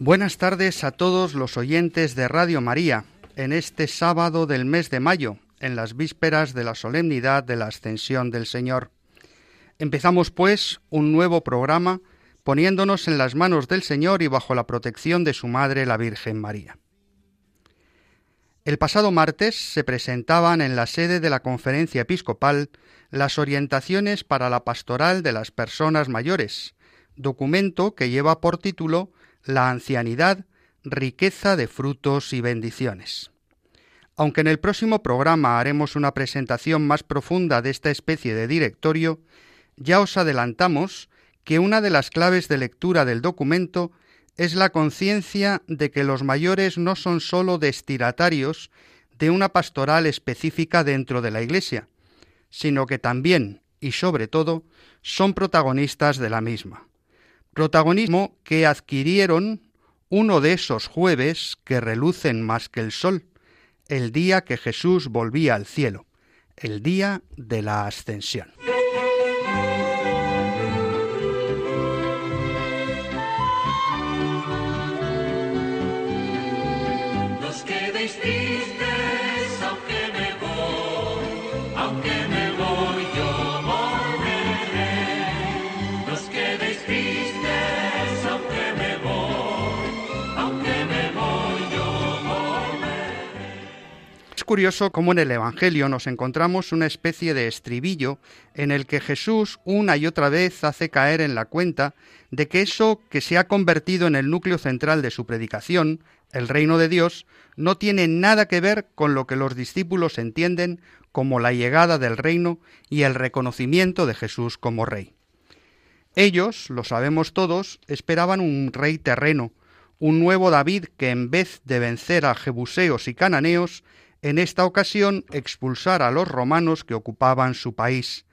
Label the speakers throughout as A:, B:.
A: Buenas tardes a todos los oyentes de Radio María en este sábado del mes de mayo, en las vísperas de la solemnidad de la Ascensión del Señor. Empezamos, pues, un nuevo programa poniéndonos en las manos del Señor y bajo la protección de su Madre, la Virgen María. El pasado martes se presentaban en la sede de la Conferencia Episcopal las orientaciones para la pastoral de las personas mayores, documento que lleva por título la ancianidad, riqueza de frutos y bendiciones. Aunque en el próximo programa haremos una presentación más profunda de esta especie de directorio, ya os adelantamos que una de las claves de lectura del documento es la conciencia de que los mayores no son sólo destinatarios de una pastoral específica dentro de la Iglesia, sino que también y sobre todo son protagonistas de la misma protagonismo que adquirieron uno de esos jueves que relucen más que el sol, el día que Jesús volvía al cielo, el día de la ascensión. Curioso cómo en el Evangelio nos encontramos una especie de estribillo en el que Jesús una y otra vez hace caer en la cuenta de que eso que se ha convertido en el núcleo central de su predicación, el reino de Dios, no tiene nada que ver con lo que los discípulos entienden como la llegada del reino y el reconocimiento de Jesús como rey. Ellos, lo sabemos todos, esperaban un rey terreno, un nuevo David que en vez de vencer a jebuseos y cananeos, en esta ocasión expulsara a los romanos que ocupaban su país,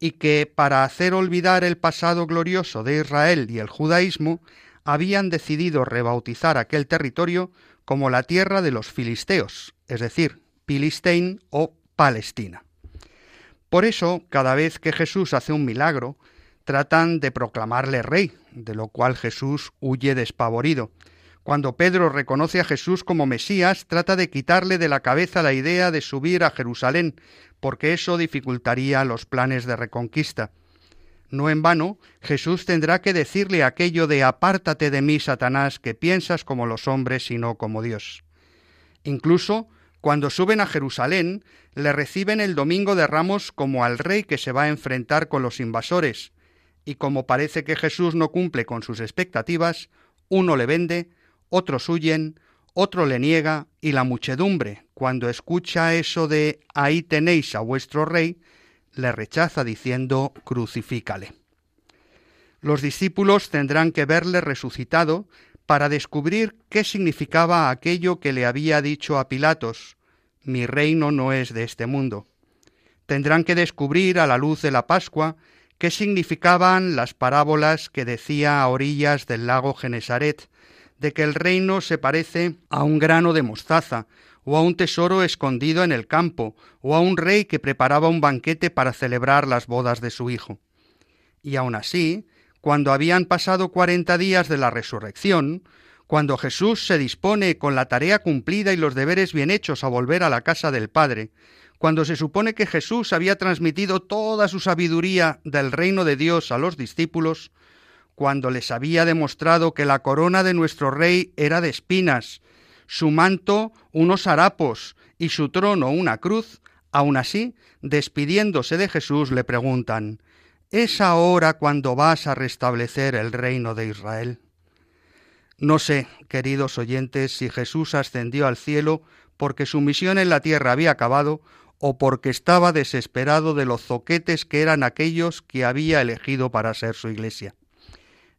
A: y que, para hacer olvidar el pasado glorioso de Israel y el judaísmo, habían decidido rebautizar aquel territorio como la tierra de los filisteos, es decir, Pilistein o Palestina. Por eso, cada vez que Jesús hace un milagro, tratan de proclamarle rey, de lo cual Jesús huye despavorido. Cuando Pedro reconoce a Jesús como Mesías, trata de quitarle de la cabeza la idea de subir a Jerusalén, porque eso dificultaría los planes de reconquista. No en vano, Jesús tendrá que decirle aquello de apártate de mí, Satanás, que piensas como los hombres y no como Dios. Incluso, cuando suben a Jerusalén, le reciben el domingo de Ramos como al rey que se va a enfrentar con los invasores, y como parece que Jesús no cumple con sus expectativas, uno le vende, otros huyen, otro le niega, y la muchedumbre, cuando escucha eso de ahí tenéis a vuestro rey, le rechaza diciendo crucifícale. Los discípulos tendrán que verle resucitado para descubrir qué significaba aquello que le había dicho a Pilatos, mi reino no es de este mundo. Tendrán que descubrir a la luz de la Pascua qué significaban las parábolas que decía a orillas del lago Genesaret, de que el reino se parece a un grano de mostaza, o a un tesoro escondido en el campo, o a un rey que preparaba un banquete para celebrar las bodas de su hijo. Y aun así, cuando habían pasado cuarenta días de la resurrección, cuando Jesús se dispone con la tarea cumplida y los deberes bien hechos a volver a la casa del Padre, cuando se supone que Jesús había transmitido toda su sabiduría del reino de Dios a los discípulos, cuando les había demostrado que la corona de nuestro Rey era de espinas, su manto unos harapos y su trono una cruz, aun así, despidiéndose de Jesús, le preguntan ¿Es ahora cuando vas a restablecer el reino de Israel? No sé, queridos oyentes, si Jesús ascendió al cielo porque su misión en la tierra había acabado o porque estaba desesperado de los zoquetes que eran aquellos que había elegido para ser su iglesia.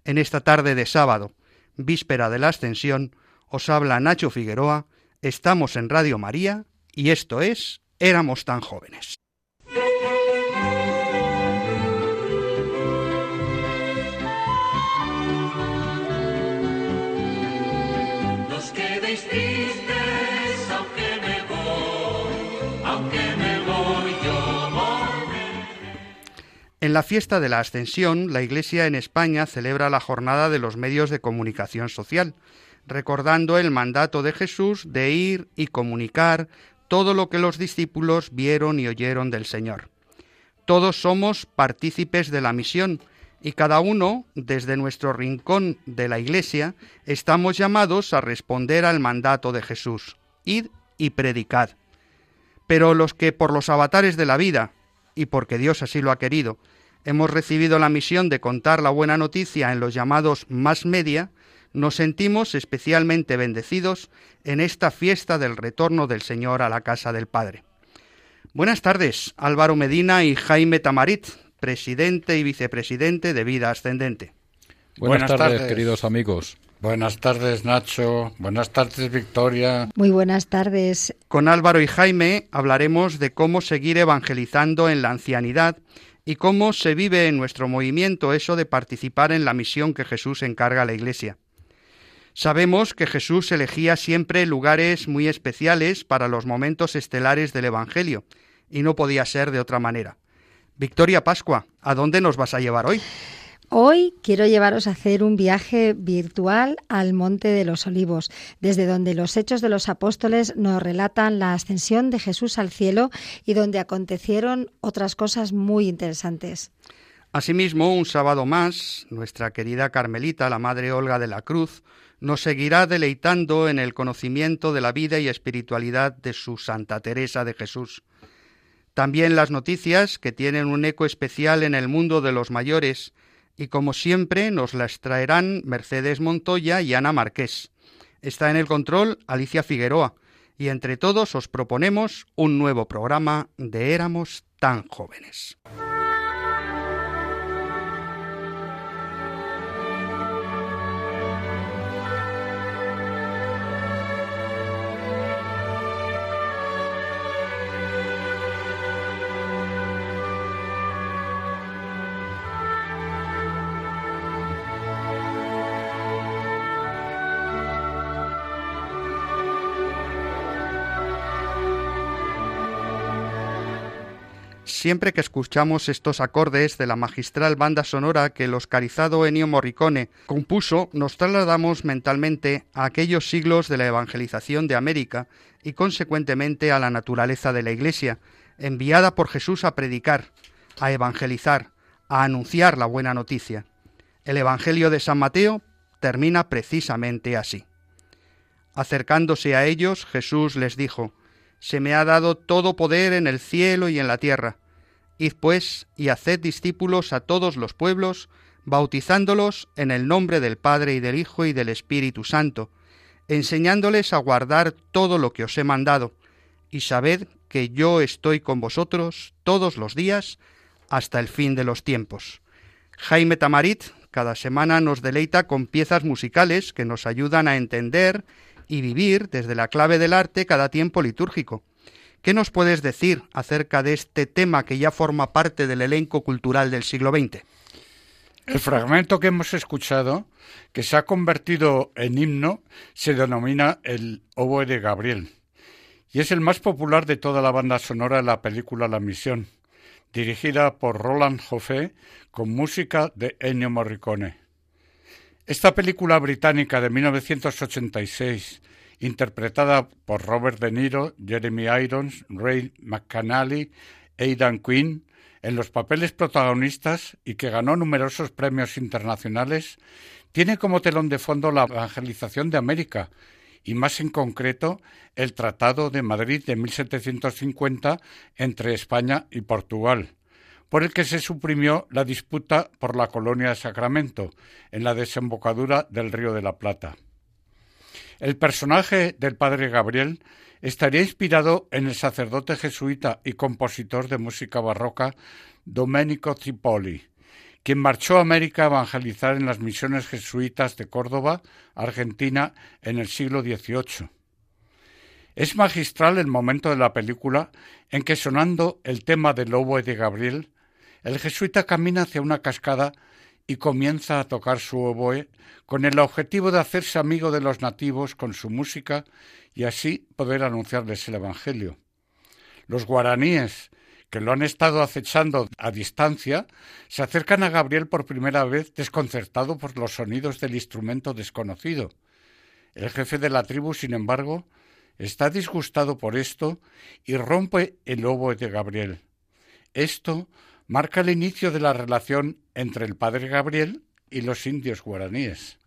A: En esta tarde de sábado, víspera de la ascensión, os habla Nacho Figueroa Estamos en Radio María y esto es Éramos tan jóvenes. En la fiesta de la Ascensión, la Iglesia en España celebra la jornada de los medios de comunicación social, recordando el mandato de Jesús de ir y comunicar todo lo que los discípulos vieron y oyeron del Señor. Todos somos partícipes de la misión y cada uno, desde nuestro rincón de la Iglesia, estamos llamados a responder al mandato de Jesús. Id y predicad. Pero los que por los avatares de la vida, y porque Dios así lo ha querido, hemos recibido la misión de contar la buena noticia en los llamados más media, nos sentimos especialmente bendecidos en esta fiesta del retorno del Señor a la casa del Padre. Buenas tardes, Álvaro Medina y Jaime Tamarit, presidente y vicepresidente de Vida Ascendente.
B: Buenas,
C: Buenas
B: tardes,
C: tardes.
B: queridos amigos.
C: Buenas tardes, Nacho. Buenas tardes, Victoria.
D: Muy buenas tardes.
A: Con Álvaro y Jaime hablaremos de cómo seguir evangelizando en la ancianidad y cómo se vive en nuestro movimiento eso de participar en la misión que Jesús encarga a la Iglesia. Sabemos que Jesús elegía siempre lugares muy especiales para los momentos estelares del Evangelio, y no podía ser de otra manera. Victoria Pascua, ¿a dónde nos vas a llevar hoy?
D: Hoy quiero llevaros a hacer un viaje virtual al Monte de los Olivos, desde donde los Hechos de los Apóstoles nos relatan la ascensión de Jesús al cielo y donde acontecieron otras cosas muy interesantes.
A: Asimismo, un sábado más, nuestra querida Carmelita, la Madre Olga de la Cruz, nos seguirá deleitando en el conocimiento de la vida y espiritualidad de su Santa Teresa de Jesús. También las noticias que tienen un eco especial en el mundo de los mayores, y como siempre nos las traerán Mercedes Montoya y Ana Marqués. Está en el control Alicia Figueroa, y entre todos os proponemos un nuevo programa de Éramos tan jóvenes. Siempre que escuchamos estos acordes de la magistral banda sonora que el oscarizado Ennio Morricone compuso, nos trasladamos mentalmente a aquellos siglos de la evangelización de América y consecuentemente a la naturaleza de la Iglesia, enviada por Jesús a predicar, a evangelizar, a anunciar la buena noticia. El Evangelio de San Mateo termina precisamente así. Acercándose a ellos, Jesús les dijo, Se me ha dado todo poder en el cielo y en la tierra. Id pues y haced discípulos a todos los pueblos, bautizándolos en el nombre del Padre y del Hijo y del Espíritu Santo, enseñándoles a guardar todo lo que os he mandado, y sabed que yo estoy con vosotros todos los días hasta el fin de los tiempos. Jaime Tamarit cada semana nos deleita con piezas musicales que nos ayudan a entender y vivir desde la clave del arte cada tiempo litúrgico. ¿Qué nos puedes decir acerca de este tema que ya forma parte del elenco cultural del siglo XX?
C: El fragmento que hemos escuchado, que se ha convertido en himno, se denomina el Oboe de Gabriel y es el más popular de toda la banda sonora de la película La Misión, dirigida por Roland Joffé con música de Ennio Morricone. Esta película británica de 1986, interpretada por Robert De Niro, Jeremy Irons, Ray McCanally, Aidan Quinn, en los papeles protagonistas y que ganó numerosos premios internacionales, tiene como telón de fondo la evangelización de América y más en concreto el Tratado de Madrid de 1750 entre España y Portugal, por el que se suprimió la disputa por la colonia de Sacramento en la desembocadura del Río de la Plata. El personaje del padre Gabriel estaría inspirado en el sacerdote jesuita y compositor de música barroca Domenico Tripoli, quien marchó a América a evangelizar en las misiones jesuitas de Córdoba, Argentina, en el siglo XVIII. Es magistral el momento de la película en que sonando el tema del lobo de Gabriel, el jesuita camina hacia una cascada y comienza a tocar su oboe con el objetivo de hacerse amigo de los nativos con su música y así poder anunciarles el Evangelio. Los guaraníes, que lo han estado acechando a distancia, se acercan a Gabriel por primera vez desconcertado por los sonidos del instrumento desconocido. El jefe de la tribu, sin embargo, está disgustado por esto y rompe el lobo de Gabriel. Esto marca el inicio de la relación entre el padre Gabriel y los indios guaraníes.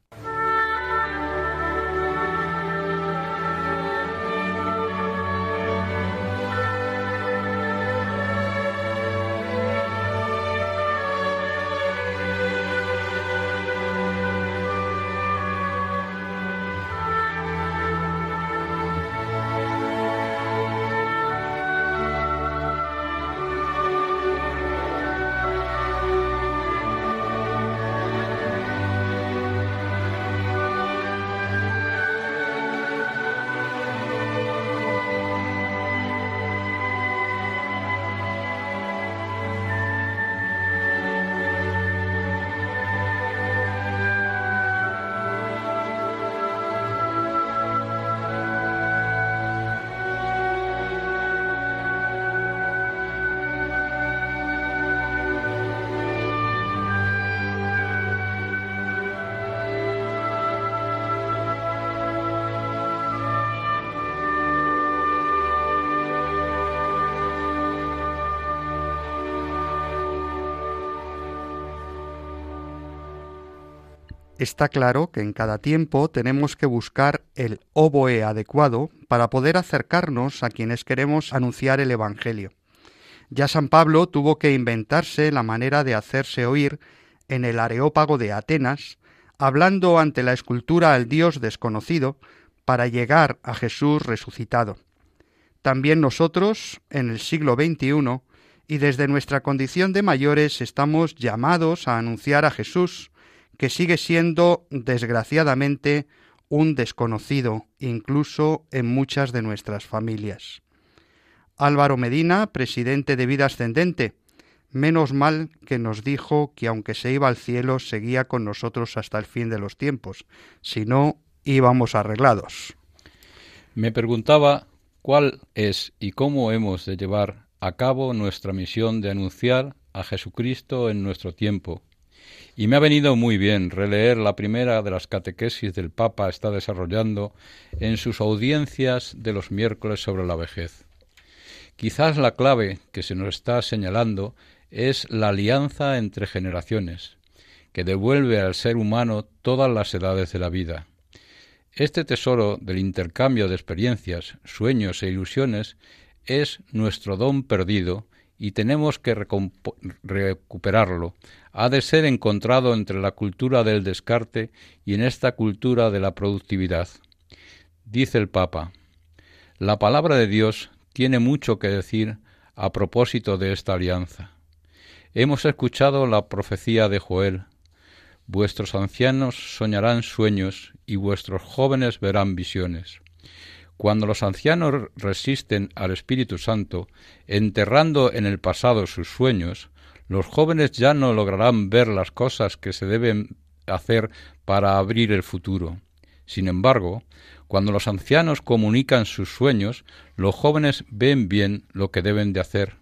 A: Está claro que en cada tiempo tenemos que buscar el oboe adecuado para poder acercarnos a quienes queremos anunciar el Evangelio. Ya San Pablo tuvo que inventarse la manera de hacerse oír en el Areópago de Atenas, hablando ante la escultura al Dios desconocido, para llegar a Jesús resucitado. También nosotros, en el siglo XXI, y desde nuestra condición de mayores, estamos llamados a anunciar a Jesús, que sigue siendo, desgraciadamente, un desconocido, incluso en muchas de nuestras familias. Álvaro Medina, presidente de Vida Ascendente, menos mal que nos dijo que aunque se iba al cielo, seguía con nosotros hasta el fin de los tiempos, si no, íbamos arreglados.
B: Me preguntaba cuál es y cómo hemos de llevar a cabo nuestra misión de anunciar a Jesucristo en nuestro tiempo, y me ha venido muy bien releer la primera de las catequesis del Papa está desarrollando en sus audiencias de los miércoles sobre la vejez. Quizás la clave que se nos está señalando es la alianza entre generaciones, que devuelve al ser humano todas las edades de la vida. Este tesoro del intercambio de experiencias, sueños e ilusiones es nuestro don perdido y tenemos que recuperarlo ha de ser encontrado entre la cultura del descarte y en esta cultura de la productividad. Dice el Papa, la palabra de Dios tiene mucho que decir a propósito de esta alianza. Hemos escuchado la profecía de Joel, vuestros ancianos soñarán sueños y vuestros jóvenes verán visiones. Cuando los ancianos resisten al Espíritu Santo, enterrando en el pasado sus sueños, los jóvenes ya no lograrán ver las cosas que se deben hacer para abrir el futuro. Sin embargo, cuando los ancianos comunican sus sueños, los jóvenes ven bien lo que deben de hacer.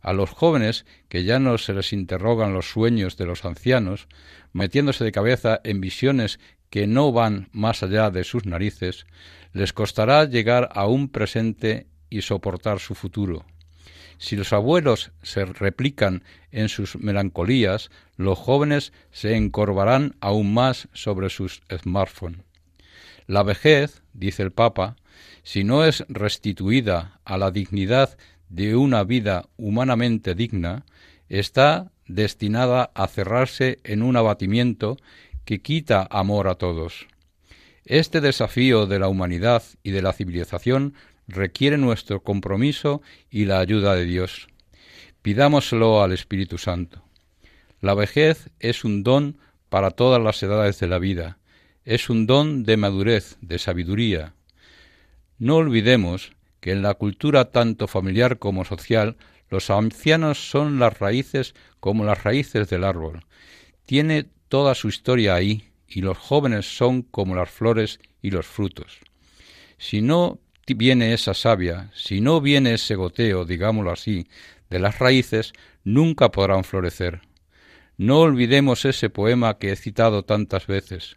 B: A los jóvenes, que ya no se les interrogan los sueños de los ancianos, metiéndose de cabeza en visiones que no van más allá de sus narices, les costará llegar a un presente y soportar su futuro. Si los abuelos se replican en sus melancolías, los jóvenes se encorvarán aún más sobre sus smartphones. La vejez, dice el Papa, si no es restituida a la dignidad de una vida humanamente digna, está destinada a cerrarse en un abatimiento que quita amor a todos. Este desafío de la humanidad y de la civilización requiere nuestro compromiso y la ayuda de Dios. Pidámoslo al Espíritu Santo. La vejez es un don para todas las edades de la vida, es un don de madurez, de sabiduría. No olvidemos que en la cultura tanto familiar como social los ancianos son las raíces como las raíces del árbol. Tiene toda su historia ahí y los jóvenes son como las flores y los frutos. Si no viene esa savia, si no viene ese goteo, digámoslo así, de las raíces, nunca podrán florecer. No olvidemos ese poema que he citado tantas veces.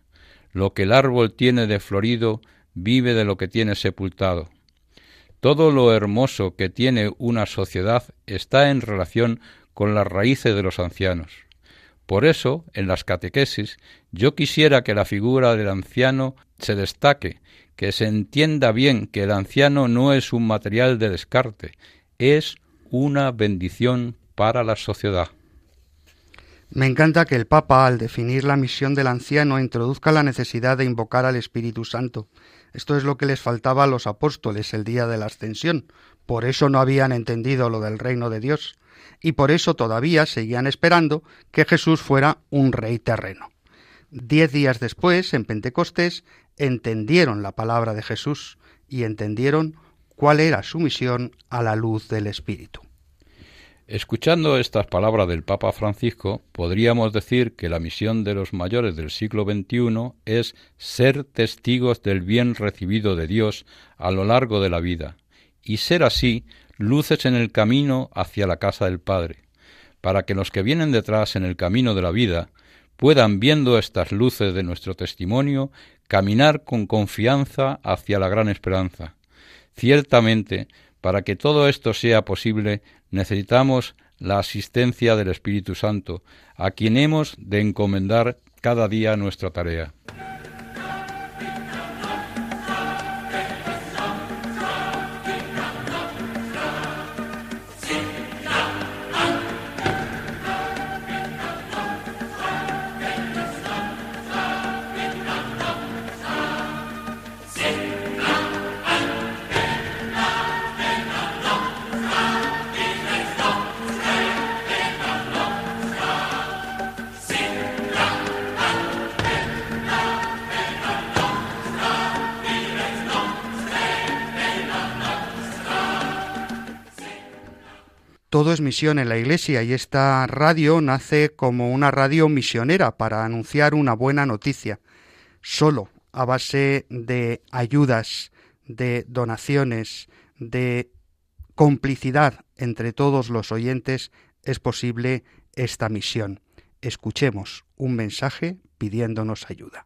B: Lo que el árbol tiene de florido vive de lo que tiene sepultado. Todo lo hermoso que tiene una sociedad está en relación con las raíces de los ancianos. Por eso, en las catequesis, yo quisiera que la figura del anciano se destaque, que se entienda bien que el anciano no es un material de descarte, es una bendición para la sociedad.
A: Me encanta que el Papa, al definir la misión del anciano, introduzca la necesidad de invocar al Espíritu Santo. Esto es lo que les faltaba a los apóstoles el día de la ascensión. Por eso no habían entendido lo del reino de Dios. Y por eso todavía seguían esperando que Jesús fuera un rey terreno. Diez días después, en Pentecostés, entendieron la palabra de Jesús y entendieron cuál era su misión a la luz del Espíritu.
B: Escuchando estas palabras del Papa Francisco, podríamos decir que la misión de los mayores del siglo XXI es ser testigos del bien recibido de Dios a lo largo de la vida, y ser así luces en el camino hacia la casa del Padre, para que los que vienen detrás en el camino de la vida puedan, viendo estas luces de nuestro testimonio, caminar con confianza hacia la gran esperanza. Ciertamente, para que todo esto sea posible, necesitamos la asistencia del Espíritu Santo, a quien hemos de encomendar cada día nuestra tarea.
A: Todo es misión en la Iglesia y esta radio nace como una radio misionera para anunciar una buena noticia. Solo a base de ayudas, de donaciones, de complicidad entre todos los oyentes es posible esta misión. Escuchemos un mensaje pidiéndonos ayuda.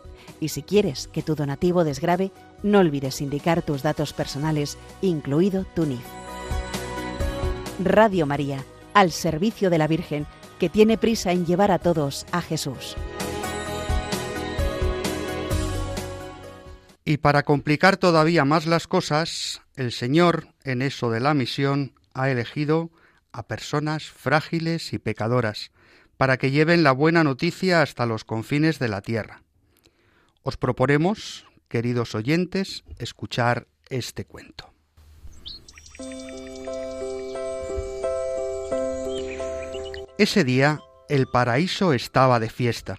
E: Y si quieres que tu donativo desgrabe, no olvides indicar tus datos personales, incluido tu NIF. Radio María, al servicio de la Virgen, que tiene prisa en llevar a todos a Jesús.
A: Y para complicar todavía más las cosas, el Señor, en eso de la misión, ha elegido a personas frágiles y pecadoras, para que lleven la buena noticia hasta los confines de la tierra. Os proponemos, queridos oyentes, escuchar este cuento. Ese día el paraíso estaba de fiesta.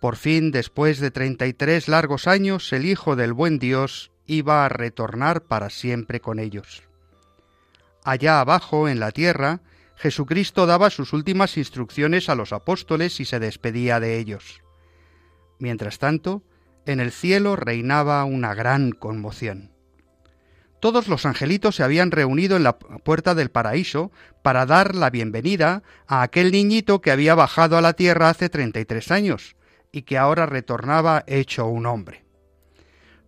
A: Por fin, después de treinta y tres largos años, el Hijo del buen Dios iba a retornar para siempre con ellos. Allá abajo, en la tierra, Jesucristo daba sus últimas instrucciones a los apóstoles y se despedía de ellos. Mientras tanto, en el cielo reinaba una gran conmoción. Todos los angelitos se habían reunido en la puerta del paraíso para dar la bienvenida a aquel niñito que había bajado a la tierra hace treinta y tres años y que ahora retornaba hecho un hombre.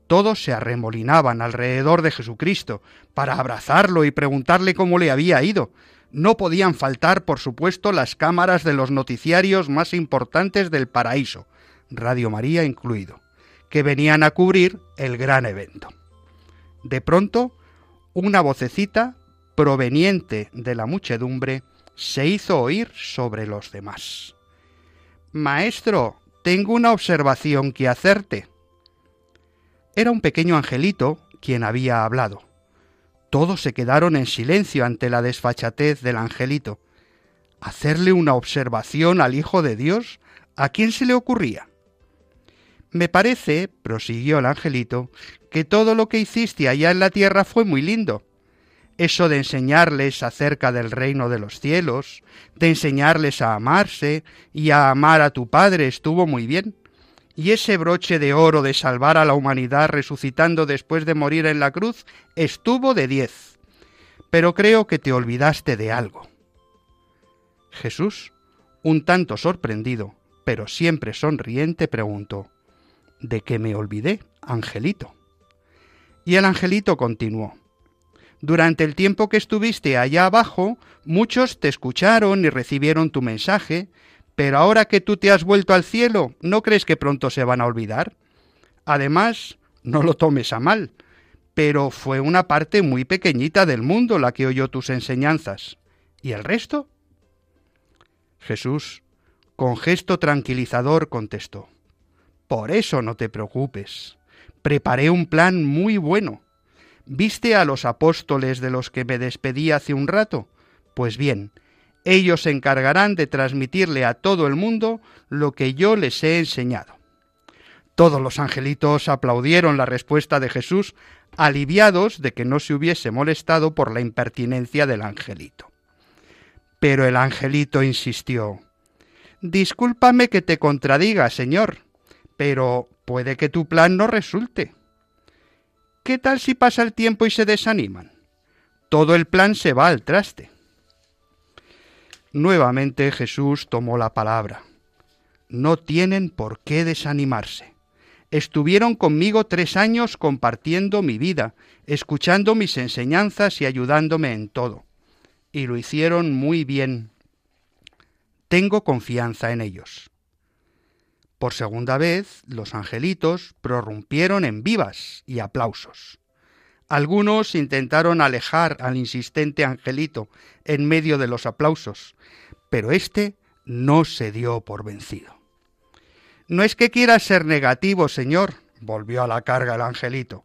A: Todos se arremolinaban alrededor de Jesucristo para abrazarlo y preguntarle cómo le había ido. No podían faltar, por supuesto, las cámaras de los noticiarios más importantes del paraíso, Radio María incluido, que venían a cubrir el gran evento. De pronto, una vocecita proveniente de la muchedumbre se hizo oír sobre los demás. Maestro, tengo una observación que hacerte. Era un pequeño angelito quien había hablado. Todos se quedaron en silencio ante la desfachatez del angelito. ¿Hacerle una observación al Hijo de Dios? ¿A quién se le ocurría? Me parece, prosiguió el angelito, que todo lo que hiciste allá en la tierra fue muy lindo. Eso de enseñarles acerca del reino de los cielos, de enseñarles a amarse y a amar a tu Padre estuvo muy bien y ese broche de oro de salvar a la humanidad resucitando después de morir en la cruz estuvo de diez. Pero creo que te olvidaste de algo. Jesús, un tanto sorprendido, pero siempre sonriente, preguntó, ¿De qué me olvidé, angelito? Y el angelito continuó, Durante el tiempo que estuviste allá abajo, muchos te escucharon y recibieron tu mensaje, pero ahora que tú te has vuelto al cielo, ¿no crees que pronto se van a olvidar? Además, no lo tomes a mal, pero fue una parte muy pequeñita del mundo la que oyó tus enseñanzas. ¿Y el resto? Jesús, con gesto tranquilizador, contestó, Por eso no te preocupes. Preparé un plan muy bueno. ¿Viste a los apóstoles de los que me despedí hace un rato? Pues bien, ellos se encargarán de transmitirle a todo el mundo lo que yo les he enseñado. Todos los angelitos aplaudieron la respuesta de Jesús, aliviados de que no se hubiese molestado por la impertinencia del angelito. Pero el angelito insistió Discúlpame que te contradiga, señor, pero puede que tu plan no resulte. ¿Qué tal si pasa el tiempo y se desaniman? Todo el plan se va al traste. Nuevamente Jesús tomó la palabra. No tienen por qué desanimarse. Estuvieron conmigo tres años compartiendo mi vida, escuchando mis enseñanzas y ayudándome en todo. Y lo hicieron muy bien. Tengo confianza en ellos. Por segunda vez, los angelitos prorrumpieron en vivas y aplausos. Algunos intentaron alejar al insistente angelito en medio de los aplausos, pero éste no se dio por vencido. No es que quiera ser negativo, señor, volvió a la carga el angelito.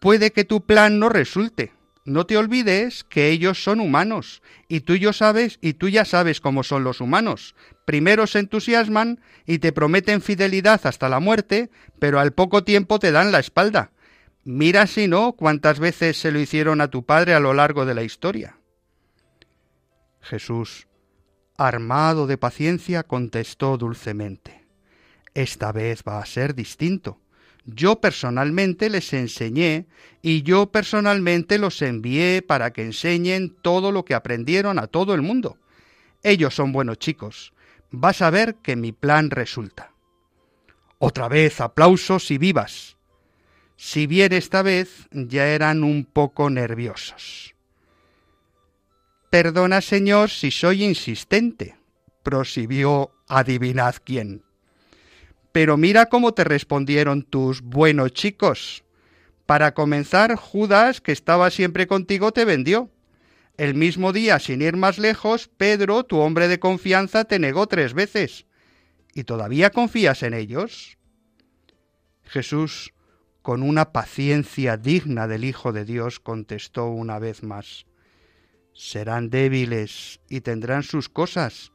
A: Puede que tu plan no resulte. No te olvides que ellos son humanos, y tú ya sabes, y tú ya sabes cómo son los humanos. Primero se entusiasman y te prometen fidelidad hasta la muerte, pero al poco tiempo te dan la espalda. Mira si no cuántas veces se lo hicieron a tu padre a lo largo de la historia. Jesús, armado de paciencia, contestó dulcemente Esta vez va a ser distinto. Yo personalmente les enseñé y yo personalmente los envié para que enseñen todo lo que aprendieron a todo el mundo. Ellos son buenos chicos. Vas a ver que mi plan resulta. Otra vez aplausos y vivas si bien esta vez ya eran un poco nerviosos. Perdona, señor, si soy insistente, prosiguió adivinad quién. Pero mira cómo te respondieron tus buenos chicos. Para comenzar, Judas, que estaba siempre contigo, te vendió. El mismo día, sin ir más lejos, Pedro, tu hombre de confianza, te negó tres veces. ¿Y todavía confías en ellos? Jesús con una paciencia digna del Hijo de Dios, contestó una vez más, Serán débiles y tendrán sus cosas,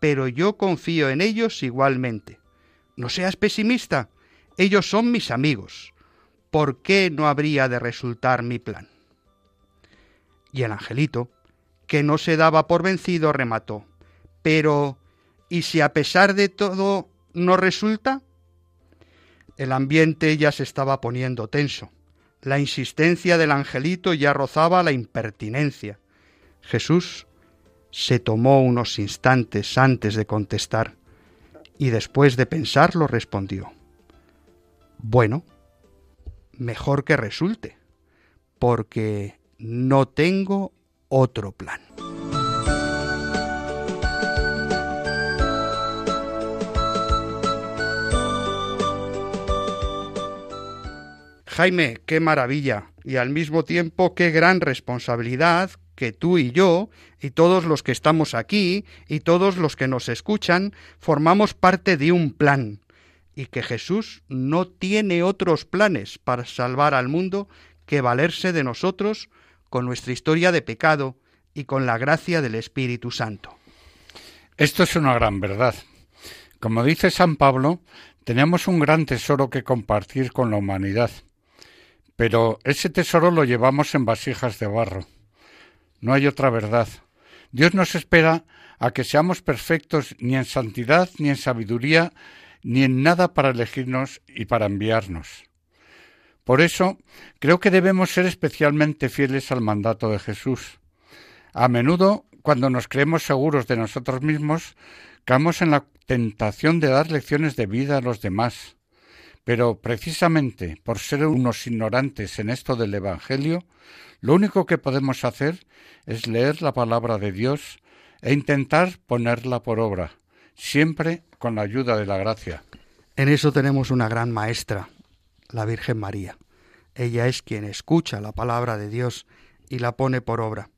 A: pero yo confío en ellos igualmente. No seas pesimista. Ellos son mis amigos. ¿Por qué no habría de resultar mi plan? Y el angelito, que no se daba por vencido, remató. Pero, ¿y si a pesar de todo no resulta? El ambiente ya se estaba poniendo tenso. La insistencia del angelito ya rozaba la impertinencia. Jesús se tomó unos instantes antes de contestar y después de pensarlo respondió. Bueno, mejor que resulte, porque no tengo otro plan. Jaime, qué maravilla y al mismo tiempo qué gran responsabilidad que tú y yo, y todos los que estamos aquí, y todos los que nos escuchan, formamos parte de un plan, y que Jesús no tiene otros planes para salvar al mundo que valerse de nosotros con nuestra historia de pecado y con la gracia del Espíritu Santo.
C: Esto es una gran verdad. Como dice San Pablo, tenemos un gran tesoro que compartir con la humanidad, pero ese tesoro lo llevamos en vasijas de barro. No hay otra verdad. Dios nos espera a que seamos perfectos ni en santidad, ni en sabiduría, ni en nada para elegirnos y para enviarnos. Por eso, creo que debemos ser especialmente fieles al mandato de Jesús. A menudo, cuando nos creemos seguros de nosotros mismos, caemos en la tentación de dar lecciones de vida a los demás. Pero precisamente por ser unos ignorantes en esto del Evangelio, lo único que podemos hacer es leer la palabra de Dios e intentar ponerla por obra, siempre con la ayuda de la gracia.
A: En eso tenemos una gran maestra, la Virgen María. Ella es quien escucha la palabra de Dios y la pone por obra.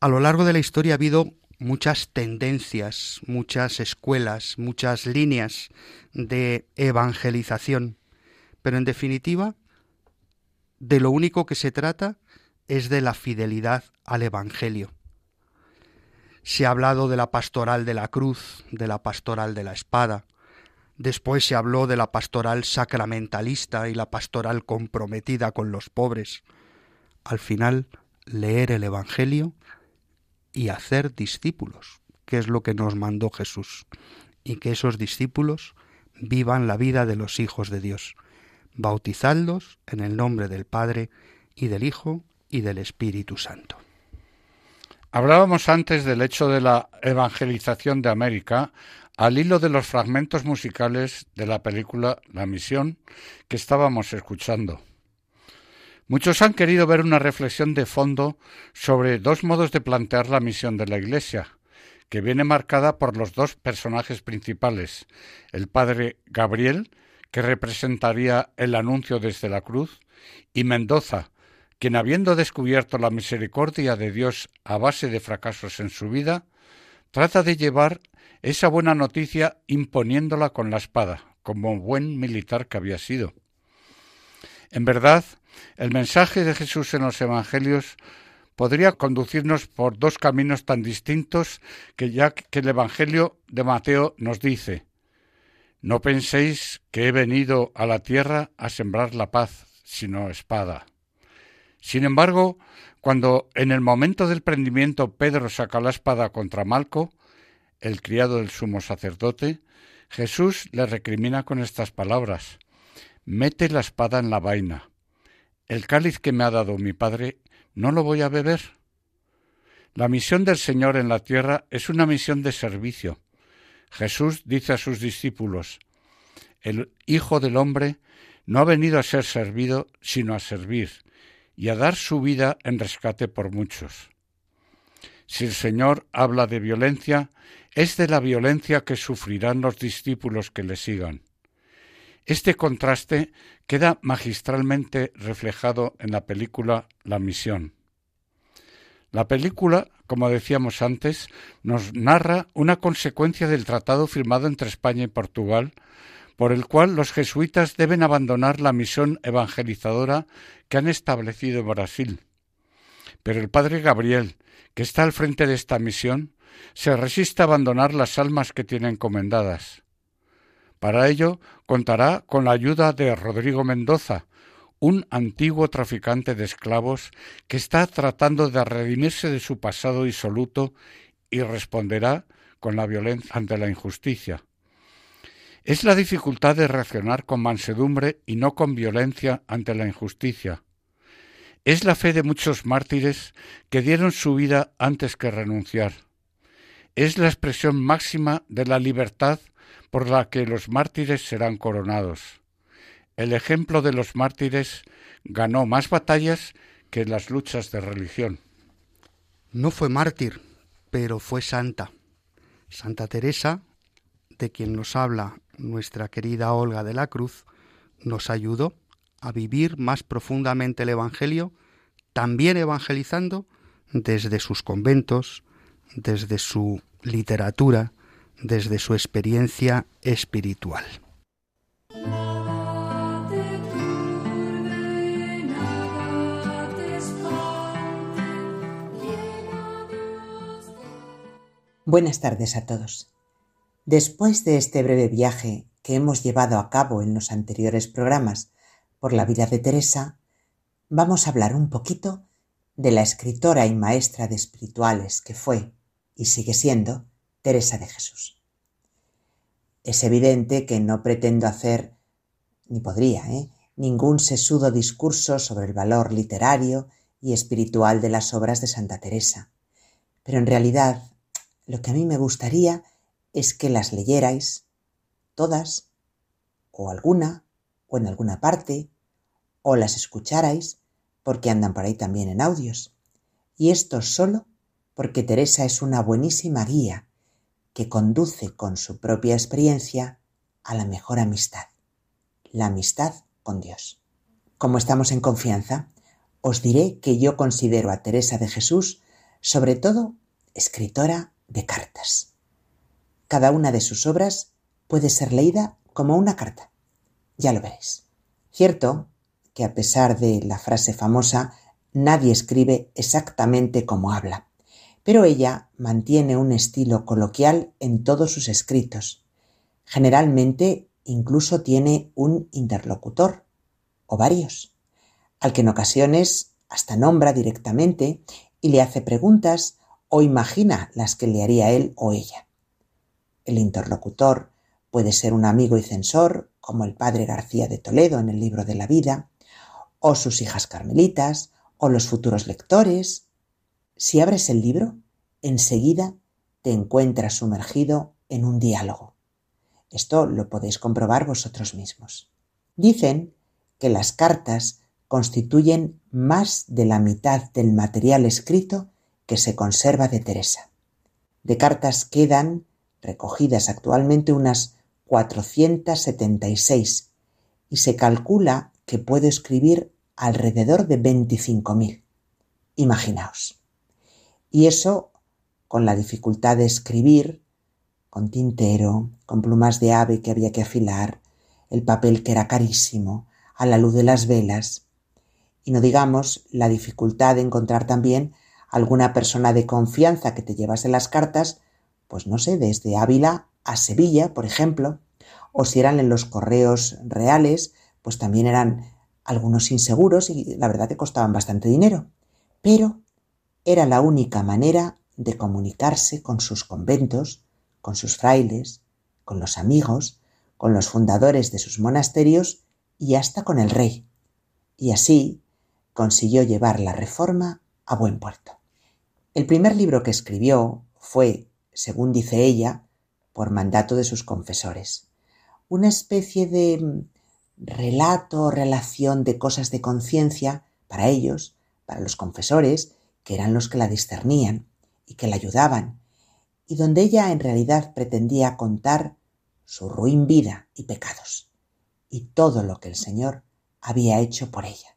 A: A lo largo de la historia ha habido muchas tendencias, muchas escuelas, muchas líneas de evangelización, pero en definitiva, de lo único que se trata es de la fidelidad al Evangelio. Se ha hablado de la pastoral de la cruz, de la pastoral de la espada, después se habló de la pastoral sacramentalista y la pastoral comprometida con los pobres. Al final, leer el Evangelio y hacer discípulos, que es lo que nos mandó Jesús, y que esos discípulos vivan la vida de los hijos de Dios, bautizadlos en el nombre del Padre y del Hijo y del Espíritu Santo.
C: Hablábamos antes del hecho de la evangelización de América al hilo de los fragmentos musicales de la película La Misión que estábamos escuchando. Muchos han querido ver una reflexión de fondo sobre dos modos de plantear la misión de la Iglesia, que viene marcada por los dos personajes principales, el padre Gabriel, que representaría el anuncio desde la cruz, y Mendoza, quien habiendo descubierto la misericordia de Dios a base de fracasos en su vida, trata de llevar esa buena noticia imponiéndola con la espada, como buen militar que había sido. En verdad, el mensaje de Jesús en los Evangelios podría conducirnos por dos caminos tan distintos que ya que el Evangelio de Mateo nos dice, no penséis que he venido a la tierra a sembrar la paz, sino espada. Sin embargo, cuando en el momento del prendimiento Pedro saca la espada contra Malco, el criado del sumo sacerdote, Jesús le recrimina con estas palabras Mete la espada en la vaina. El cáliz que me ha dado mi Padre, ¿no lo voy a beber? La misión del Señor en la tierra es una misión de servicio. Jesús dice a sus discípulos, el Hijo del Hombre no ha venido a ser servido, sino a servir y a dar su vida en rescate por muchos. Si el Señor habla de violencia, es de la violencia que sufrirán los discípulos que le sigan. Este contraste queda magistralmente reflejado en la película La misión. La película, como decíamos antes, nos narra una consecuencia del tratado firmado entre España y Portugal por el cual los jesuitas deben abandonar la misión evangelizadora que han establecido en Brasil. Pero el padre Gabriel, que está al frente de esta misión, se resiste a abandonar las almas que tiene encomendadas. Para ello contará con la ayuda de Rodrigo Mendoza, un antiguo traficante de esclavos que está tratando de redimirse de su pasado disoluto y responderá con la violencia ante la injusticia. Es la dificultad de reaccionar con mansedumbre y no con violencia ante la injusticia. Es la fe de muchos mártires que dieron su vida antes que renunciar. Es la expresión máxima de la libertad por la que los mártires serán coronados. El ejemplo de los mártires ganó más batallas que las luchas de religión.
A: No fue mártir, pero fue santa. Santa Teresa, de quien nos habla nuestra querida Olga de la Cruz, nos ayudó a vivir más profundamente el Evangelio, también evangelizando desde sus conventos, desde su literatura, desde su experiencia espiritual.
F: Buenas tardes a todos. Después de este breve viaje que hemos llevado a cabo en los anteriores programas por la vida de Teresa, vamos a hablar un poquito de la escritora y maestra de espirituales que fue y sigue siendo Teresa de Jesús. Es evidente que no pretendo hacer, ni podría, ¿eh? ningún sesudo discurso sobre el valor literario y espiritual de las obras de Santa Teresa, pero en realidad lo que a mí me gustaría es que las leyerais todas, o alguna, o en alguna parte, o las escucharais, porque andan por ahí también en audios. Y esto solo porque Teresa es una buenísima guía que conduce con su propia experiencia a la mejor amistad, la amistad con Dios. Como estamos en confianza, os diré que yo considero a Teresa de Jesús sobre todo escritora de cartas. Cada una de sus obras puede ser leída como una carta. Ya lo veréis. Cierto que a pesar de la frase famosa, nadie escribe exactamente como habla, pero ella mantiene un estilo coloquial en todos sus escritos. Generalmente incluso tiene un interlocutor, o varios, al que en ocasiones hasta nombra directamente y le hace preguntas o imagina las que le haría él o ella. El interlocutor puede ser un amigo y censor, como el padre García de Toledo en el libro de la vida, o sus hijas carmelitas, o los futuros lectores. Si abres el libro, enseguida te encuentras sumergido en un diálogo. Esto lo podéis comprobar vosotros mismos. Dicen que las cartas constituyen más de la mitad del material escrito que se conserva de Teresa. De cartas quedan recogidas actualmente unas 476 y se calcula que puede escribir alrededor de 25.000. Imaginaos. Y eso con la dificultad de escribir, con tintero, con plumas de ave que había que afilar, el papel que era carísimo, a la luz de las velas, y no digamos la dificultad de encontrar también alguna persona de confianza que te llevase las cartas, pues no sé, desde Ávila a Sevilla, por ejemplo, o si eran en los correos reales, pues también eran algunos inseguros y la verdad que costaban bastante dinero. Pero era la única manera de comunicarse con sus conventos, con sus frailes, con los amigos, con los fundadores de sus monasterios y hasta con el rey. Y así consiguió llevar la reforma a buen puerto. El primer libro que escribió fue, según dice ella, por mandato de sus confesores, una especie de mm, relato o relación de cosas de conciencia para ellos, para los confesores, que eran los que la discernían y que la ayudaban, y donde ella en realidad pretendía contar su ruin vida y pecados, y todo lo que el Señor había hecho por ella,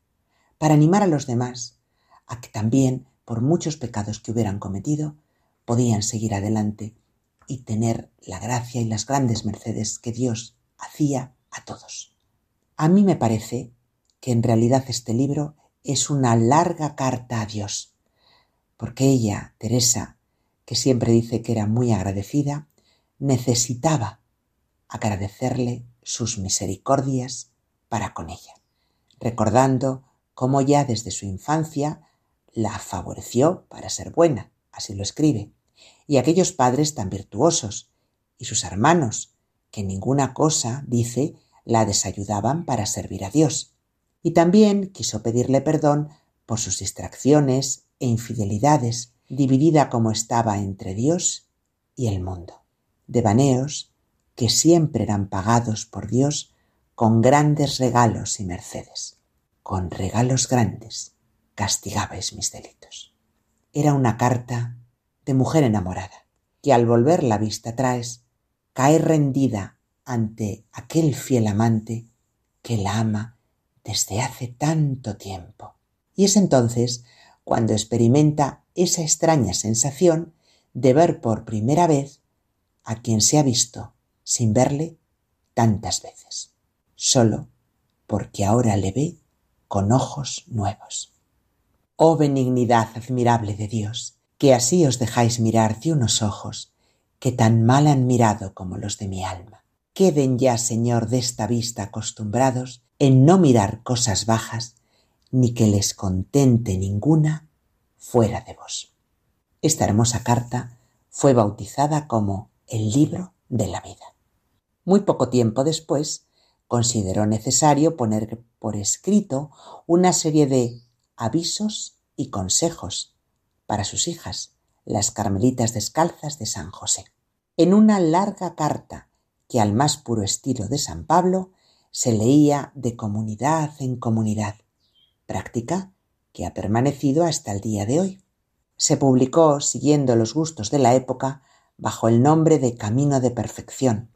F: para animar a los demás a que también por muchos pecados que hubieran cometido, podían seguir adelante y tener la gracia y las grandes mercedes que Dios hacía a todos. A mí me parece que en realidad este libro es una larga carta a Dios, porque ella, Teresa, que siempre dice que era muy agradecida, necesitaba agradecerle sus misericordias para con ella, recordando cómo ya desde su infancia la favoreció para ser buena, así lo escribe, y aquellos padres tan virtuosos, y sus hermanos, que ninguna cosa, dice, la desayudaban para servir a Dios. Y también quiso pedirle perdón por sus distracciones e infidelidades, dividida como estaba entre Dios y el mundo. Devaneos que siempre eran pagados por Dios con grandes regalos y mercedes. Con regalos grandes castigabais mis delitos. Era una carta de mujer enamorada, que al volver la vista atrás cae rendida ante aquel fiel amante que la ama desde hace tanto tiempo. Y es entonces cuando experimenta esa extraña sensación de ver por primera vez a quien se ha visto sin verle tantas veces, solo porque ahora le ve con ojos nuevos. Oh benignidad admirable de Dios, que así os dejáis mirar de unos ojos que tan mal han mirado como los de mi alma. Queden ya, Señor, de esta vista acostumbrados en no mirar cosas bajas, ni que les contente ninguna fuera de vos. Esta hermosa carta fue bautizada como el libro de la vida. Muy poco tiempo después, consideró necesario poner por escrito una serie de avisos y consejos para sus hijas, las Carmelitas Descalzas de San José. En una larga carta que al más puro estilo de San Pablo se leía de comunidad en comunidad, práctica que ha permanecido hasta el día de hoy. Se publicó, siguiendo los gustos de la época, bajo el nombre de Camino de Perfección,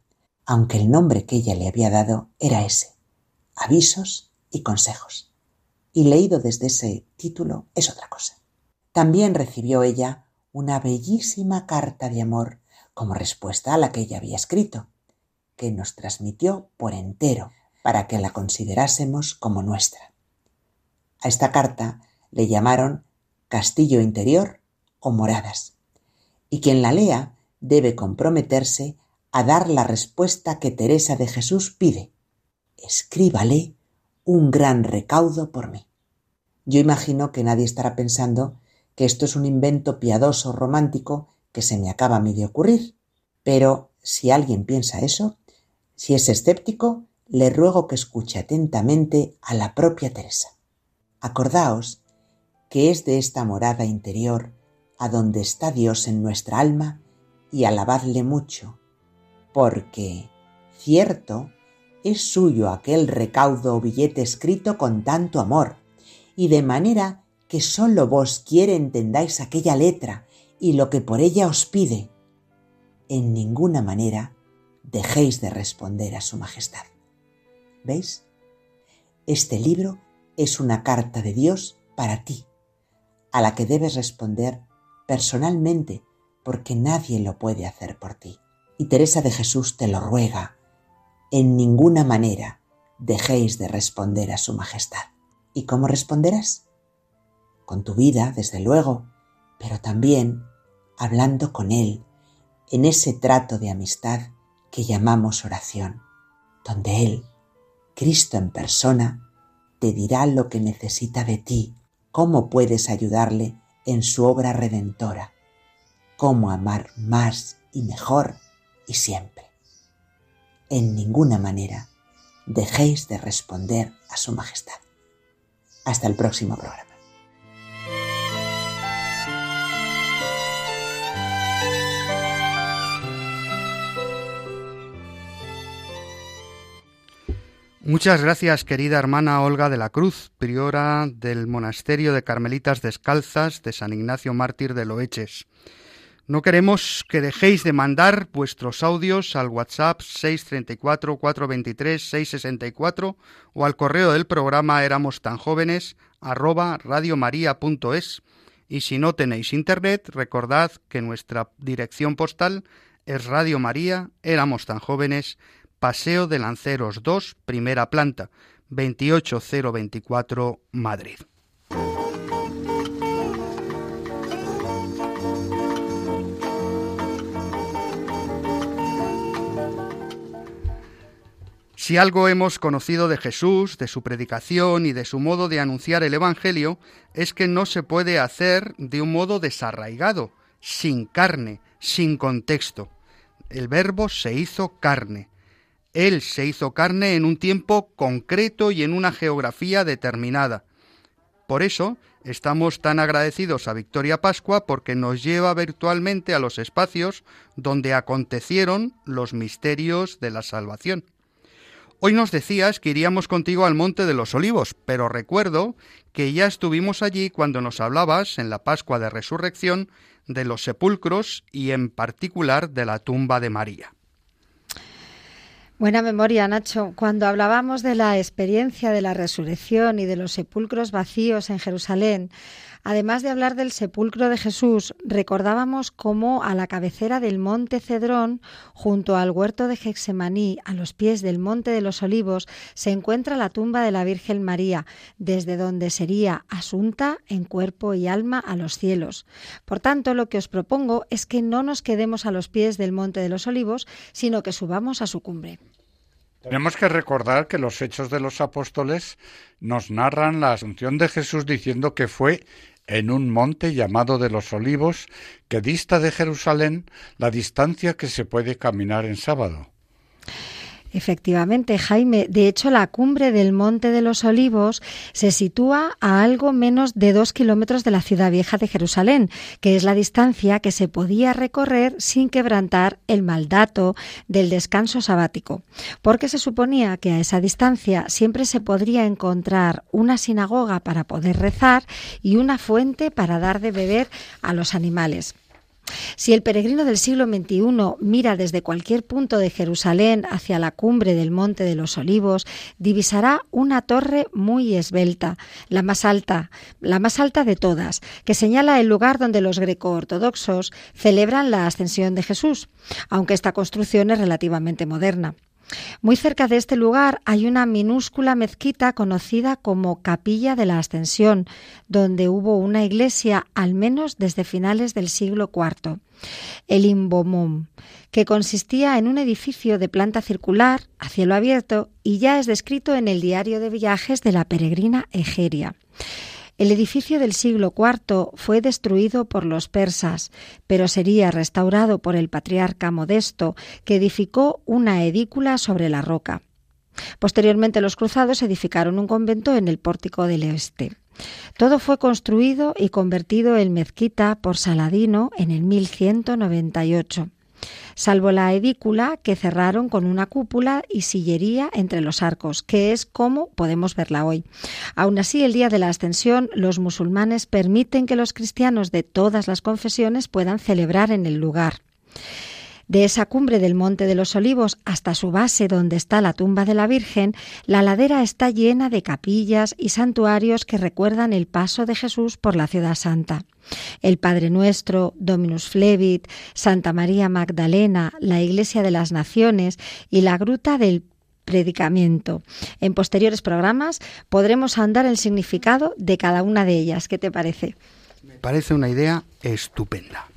F: aunque el nombre que ella le había dado era ese, avisos y consejos. Y leído desde ese título es otra cosa. También recibió ella una bellísima carta de amor como respuesta a la que ella había escrito, que nos transmitió por entero para que la considerásemos como nuestra. A esta carta le llamaron Castillo Interior o Moradas, y quien la lea debe comprometerse a dar la respuesta que Teresa de Jesús pide. Escríbale un gran recaudo por mí. Yo imagino que nadie estará pensando que esto es un invento piadoso romántico que se me acaba mí de ocurrir. Pero si alguien piensa eso, si es escéptico, le ruego que escuche atentamente a la propia Teresa. Acordaos que es de esta morada interior a donde está Dios en nuestra alma y alabadle mucho, porque, cierto, es suyo aquel recaudo o billete escrito con tanto amor, y de manera que sólo vos quiere entendáis aquella letra y lo que por ella os pide. En ninguna manera dejéis de responder a su majestad. ¿Veis? Este libro es una carta de Dios para ti, a la que debes responder personalmente, porque nadie lo puede hacer por ti y Teresa de Jesús te lo ruega. En ninguna manera dejéis de responder a su majestad. ¿Y cómo responderás? Con tu vida, desde luego, pero también hablando con Él en ese trato de amistad que llamamos oración, donde Él, Cristo en persona, te dirá lo que necesita de ti, cómo puedes ayudarle en su obra redentora, cómo amar más y mejor y siempre. En ninguna manera dejéis de responder a Su Majestad. Hasta el próximo programa.
A: Muchas gracias, querida hermana Olga de la Cruz, priora del Monasterio de Carmelitas Descalzas de San Ignacio Mártir de Loeches. No queremos que dejéis de mandar vuestros audios al WhatsApp 634-423-664 o al correo del programa éramos tan jóvenes radiomaria.es. Y si no tenéis internet, recordad que nuestra dirección postal es Radio María, éramos tan jóvenes, Paseo de Lanceros 2, primera planta, 28024, Madrid. Si algo hemos conocido de Jesús, de su predicación y de su modo de anunciar el Evangelio, es que no se puede hacer de un modo desarraigado, sin carne, sin contexto. El verbo se hizo carne. Él se hizo carne en un tiempo concreto y en una geografía determinada. Por eso estamos tan agradecidos a Victoria Pascua porque nos lleva virtualmente a los espacios donde acontecieron los misterios de la salvación. Hoy nos decías que iríamos contigo al Monte de los Olivos, pero recuerdo que ya estuvimos allí cuando nos hablabas en la Pascua de Resurrección de los sepulcros y en particular de la tumba de María.
D: Buena memoria, Nacho. Cuando hablábamos de la experiencia de la resurrección y de los sepulcros vacíos en Jerusalén, Además de hablar del sepulcro de Jesús, recordábamos cómo a la cabecera del monte Cedrón, junto al huerto de Gexemaní, a los pies del monte de los olivos, se encuentra la tumba de la Virgen María, desde donde sería asunta en cuerpo y alma a los cielos. Por tanto, lo que os propongo es que no nos quedemos a los pies del monte de los olivos, sino que subamos a su cumbre.
C: Tenemos que recordar que los hechos de los apóstoles nos narran la asunción de Jesús diciendo que fue en un monte llamado de los olivos que dista de Jerusalén la distancia que se puede caminar en sábado.
D: Efectivamente, Jaime. De hecho, la cumbre del Monte de los Olivos se sitúa a algo menos de dos kilómetros de la ciudad vieja de Jerusalén, que es la distancia que se podía recorrer sin quebrantar el mandato del descanso sabático, porque se suponía que a esa distancia siempre se podría encontrar una sinagoga para poder rezar y una fuente para dar de beber a los animales. Si el peregrino del siglo XXI mira desde cualquier punto de Jerusalén hacia la cumbre del Monte de los Olivos, divisará una torre muy esbelta, la más alta, la más alta de todas, que señala el lugar donde los greco-ortodoxos celebran la ascensión de Jesús, aunque esta construcción es relativamente moderna. Muy cerca de este lugar hay una minúscula mezquita conocida como Capilla de la Ascensión, donde hubo una iglesia al menos desde finales del siglo IV, el Imbomum, que consistía en un edificio de planta circular a cielo abierto y ya es descrito en el diario de viajes de la peregrina Egeria. El edificio del siglo IV fue destruido por los persas, pero sería restaurado por el patriarca Modesto, que edificó una edícula sobre la roca. Posteriormente los cruzados edificaron un convento en el pórtico del oeste. Todo fue construido y convertido en mezquita por Saladino en el 1198 salvo la edícula que cerraron con una cúpula y sillería entre los arcos, que es como podemos verla hoy. Aún así, el día de la ascensión, los musulmanes permiten que los cristianos de todas las confesiones puedan celebrar en el lugar. De esa cumbre del Monte de los Olivos hasta su base donde está la tumba de la Virgen, la ladera está llena de capillas y santuarios que recuerdan el paso de Jesús por la ciudad santa. El Padre Nuestro, Dominus Flevit, Santa María Magdalena, la Iglesia de las Naciones y la Gruta del predicamento. En posteriores programas podremos andar el significado de cada una de ellas. ¿Qué te parece?
A: Me parece una idea estupenda.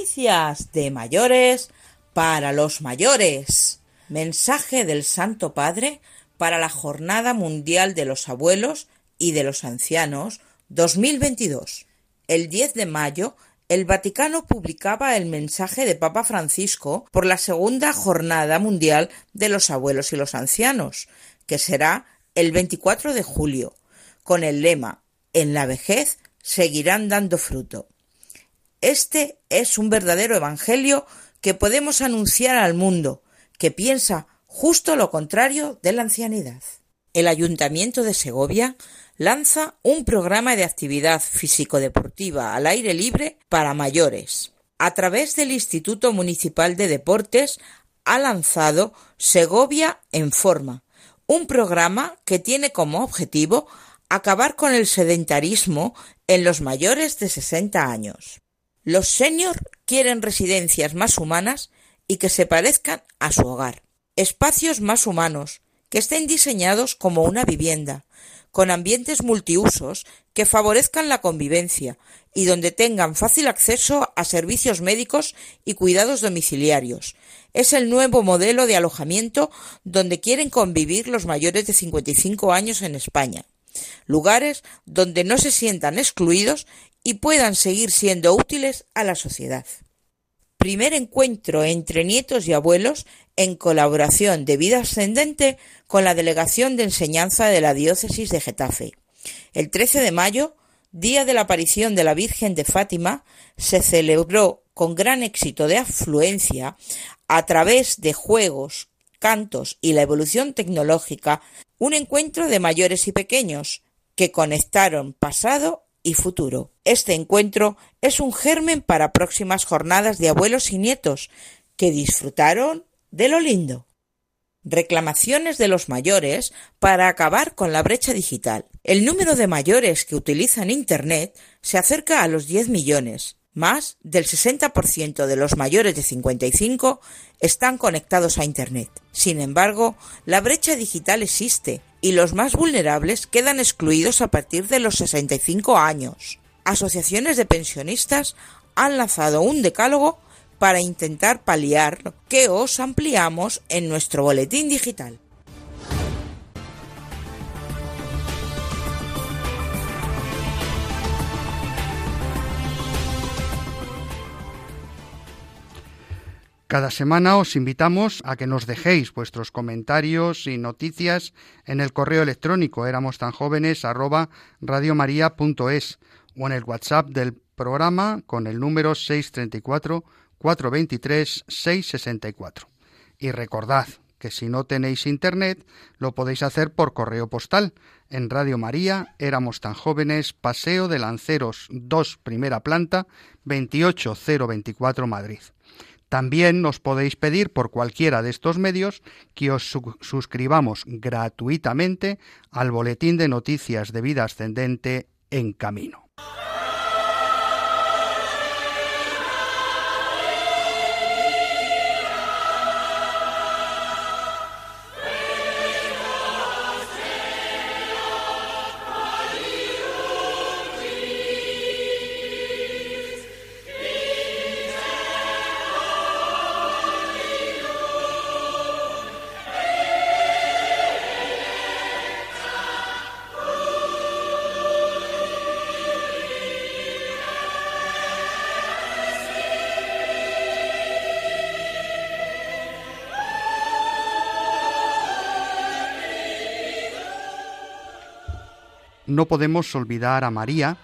G: Noticias de mayores para los mayores. Mensaje del Santo Padre para la Jornada Mundial de los Abuelos y de los Ancianos 2022. El 10 de mayo, el Vaticano publicaba el mensaje de Papa Francisco por la Segunda Jornada Mundial de los Abuelos y los Ancianos, que será el 24 de julio, con el lema En la vejez seguirán dando fruto. Este es un verdadero evangelio que podemos anunciar al mundo, que piensa justo lo contrario de la ancianidad. El Ayuntamiento de Segovia lanza un programa de actividad físico-deportiva al aire libre para mayores. A través del Instituto Municipal de Deportes ha lanzado Segovia en Forma, un programa que tiene como objetivo acabar con el sedentarismo en los mayores de 60 años. Los senior quieren residencias más humanas y que se parezcan a su hogar, espacios más humanos, que estén diseñados como una vivienda, con ambientes multiusos que favorezcan la convivencia y donde tengan fácil acceso a servicios médicos y cuidados domiciliarios. Es el nuevo modelo de alojamiento donde quieren convivir los mayores de 55 años en España. Lugares donde no se sientan excluidos y puedan seguir siendo útiles a la sociedad. Primer encuentro entre nietos y abuelos en colaboración de vida ascendente con la Delegación de Enseñanza de la Diócesis de Getafe. El 13 de mayo, día de la aparición de la Virgen de Fátima, se celebró con gran éxito de afluencia a través de juegos, cantos y la evolución tecnológica, un encuentro de mayores y pequeños que conectaron pasado y futuro. Este encuentro es un germen para próximas jornadas de abuelos y nietos que disfrutaron de lo lindo. Reclamaciones de los mayores para acabar con la brecha digital. El número de mayores que utilizan Internet se acerca a los 10 millones. Más del 60% de los mayores de 55 están conectados a Internet. Sin embargo, la brecha digital existe y los más vulnerables quedan excluidos a partir de los 65 años. Asociaciones de pensionistas han lanzado un decálogo para intentar paliarlo que os ampliamos en nuestro boletín digital.
A: Cada semana os invitamos a que nos dejéis vuestros comentarios y noticias en el correo electrónico éramos tan jóvenes arroba o en el WhatsApp del programa con el número 634 423 664. Y recordad que si no tenéis internet, lo podéis hacer por correo postal. En Radio María, éramos tan jóvenes, Paseo de Lanceros 2, primera planta, 28024 Madrid. También nos podéis pedir por cualquiera de estos medios que os suscribamos gratuitamente al Boletín de Noticias de Vida Ascendente en Camino. No podemos olvidar a María,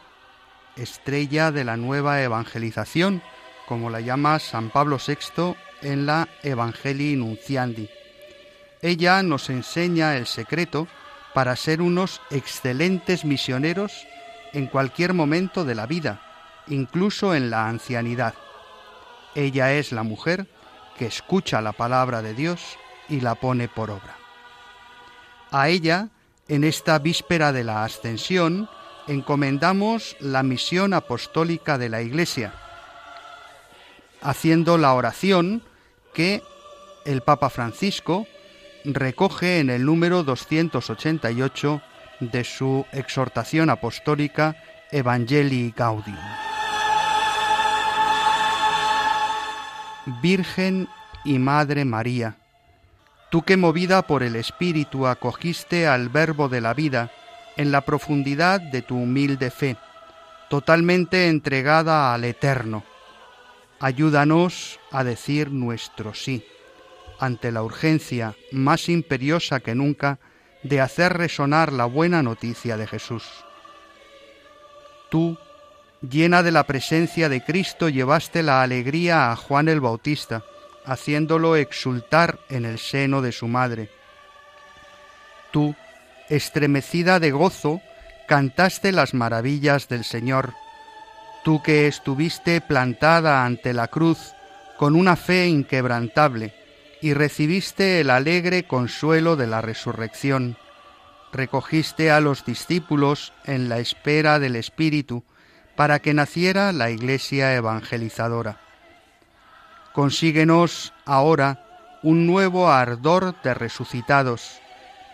A: estrella de la nueva evangelización, como la llama San Pablo VI en la Evangelii Nunciandi. Ella nos enseña el secreto para ser unos excelentes misioneros en cualquier momento de la vida, incluso en la ancianidad. Ella es la mujer que escucha la palabra de Dios y la pone por obra. A ella en esta víspera de la Ascensión encomendamos la misión apostólica de la Iglesia, haciendo la oración que el Papa Francisco recoge en el número 288 de su exhortación apostólica Evangelii Gaudium. Virgen y Madre María, tú que movida por el Espíritu acogiste al Verbo de la vida en la profundidad de tu humilde fe, totalmente entregada al Eterno. Ayúdanos a decir nuestro sí, ante la urgencia más imperiosa que nunca de hacer resonar la buena noticia de Jesús. Tú, llena de la presencia de Cristo, llevaste la alegría a Juan el Bautista, haciéndolo exultar en el seno de su madre. Tú, estremecida de gozo, cantaste las maravillas del Señor. Tú que estuviste plantada ante la cruz con una fe inquebrantable y recibiste el alegre consuelo de la resurrección. Recogiste a los discípulos en la espera del Espíritu para que naciera la Iglesia evangelizadora consíguenos ahora un nuevo ardor de resucitados,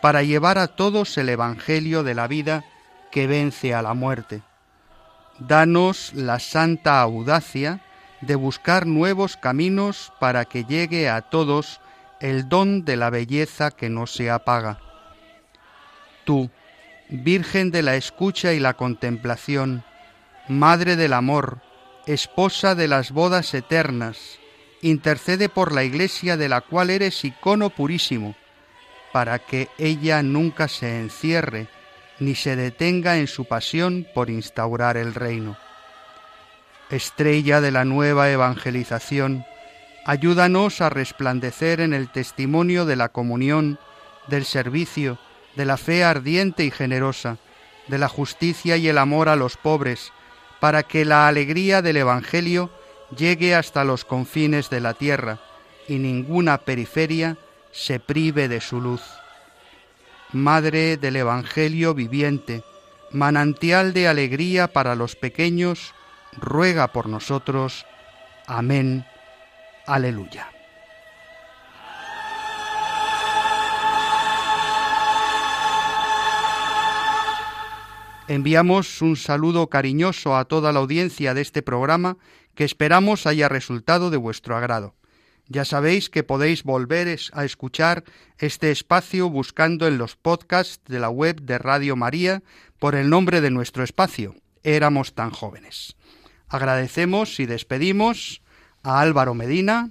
A: para llevar a todos el Evangelio de la vida que vence a la muerte. Danos la santa audacia de buscar nuevos caminos para que llegue a todos el don de la belleza que no se apaga. Tú, Virgen de la escucha y la contemplación, Madre del amor, esposa de las bodas eternas, intercede por la Iglesia de la cual eres icono purísimo, para que ella nunca se encierre ni se detenga en su pasión por instaurar el reino. Estrella de la nueva evangelización, ayúdanos a resplandecer en el testimonio de la comunión, del servicio, de la fe ardiente y generosa, de la justicia y el amor a los pobres, para que la alegría del Evangelio llegue hasta los confines de la tierra y ninguna periferia se prive de su luz. Madre del Evangelio viviente, manantial de alegría para los pequeños, ruega por nosotros. Amén. Aleluya. Enviamos un saludo cariñoso a toda la audiencia de este programa que esperamos haya resultado de vuestro agrado. Ya sabéis que podéis volver a escuchar este espacio buscando en los podcasts de la web de Radio María por el nombre de nuestro espacio, Éramos tan jóvenes. Agradecemos y despedimos a Álvaro Medina.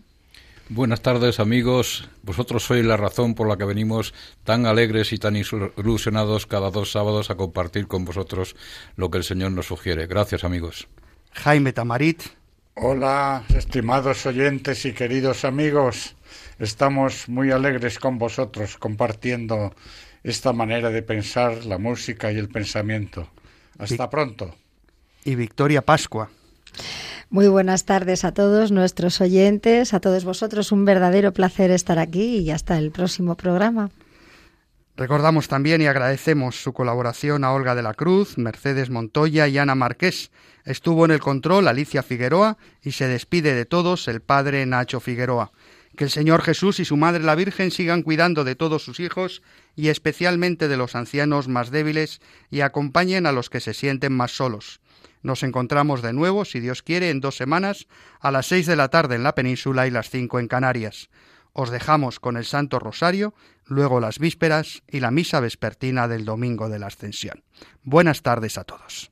B: Buenas tardes amigos, vosotros sois la razón por la que venimos tan alegres y tan ilusionados cada dos sábados a compartir con vosotros lo que el Señor nos sugiere. Gracias amigos.
A: Jaime Tamarit.
C: Hola, estimados oyentes y queridos amigos. Estamos muy alegres con vosotros compartiendo esta manera de pensar la música y el pensamiento. Hasta pronto.
A: Y Victoria Pascua.
D: Muy buenas tardes a todos nuestros oyentes, a todos vosotros. Un verdadero placer estar aquí y hasta el próximo programa.
A: Recordamos también y agradecemos su colaboración a Olga de la Cruz, Mercedes Montoya y Ana Marqués. Estuvo en el control Alicia Figueroa y se despide de todos el padre Nacho Figueroa. Que el Señor Jesús y su Madre la Virgen sigan cuidando de todos sus hijos y especialmente de los ancianos más débiles y acompañen a los que se sienten más solos. Nos encontramos de nuevo, si Dios quiere, en dos semanas, a las seis de la tarde en la península y las cinco en Canarias. Os dejamos con el Santo Rosario, luego las vísperas y la misa vespertina del Domingo de la Ascensión. Buenas tardes a todos.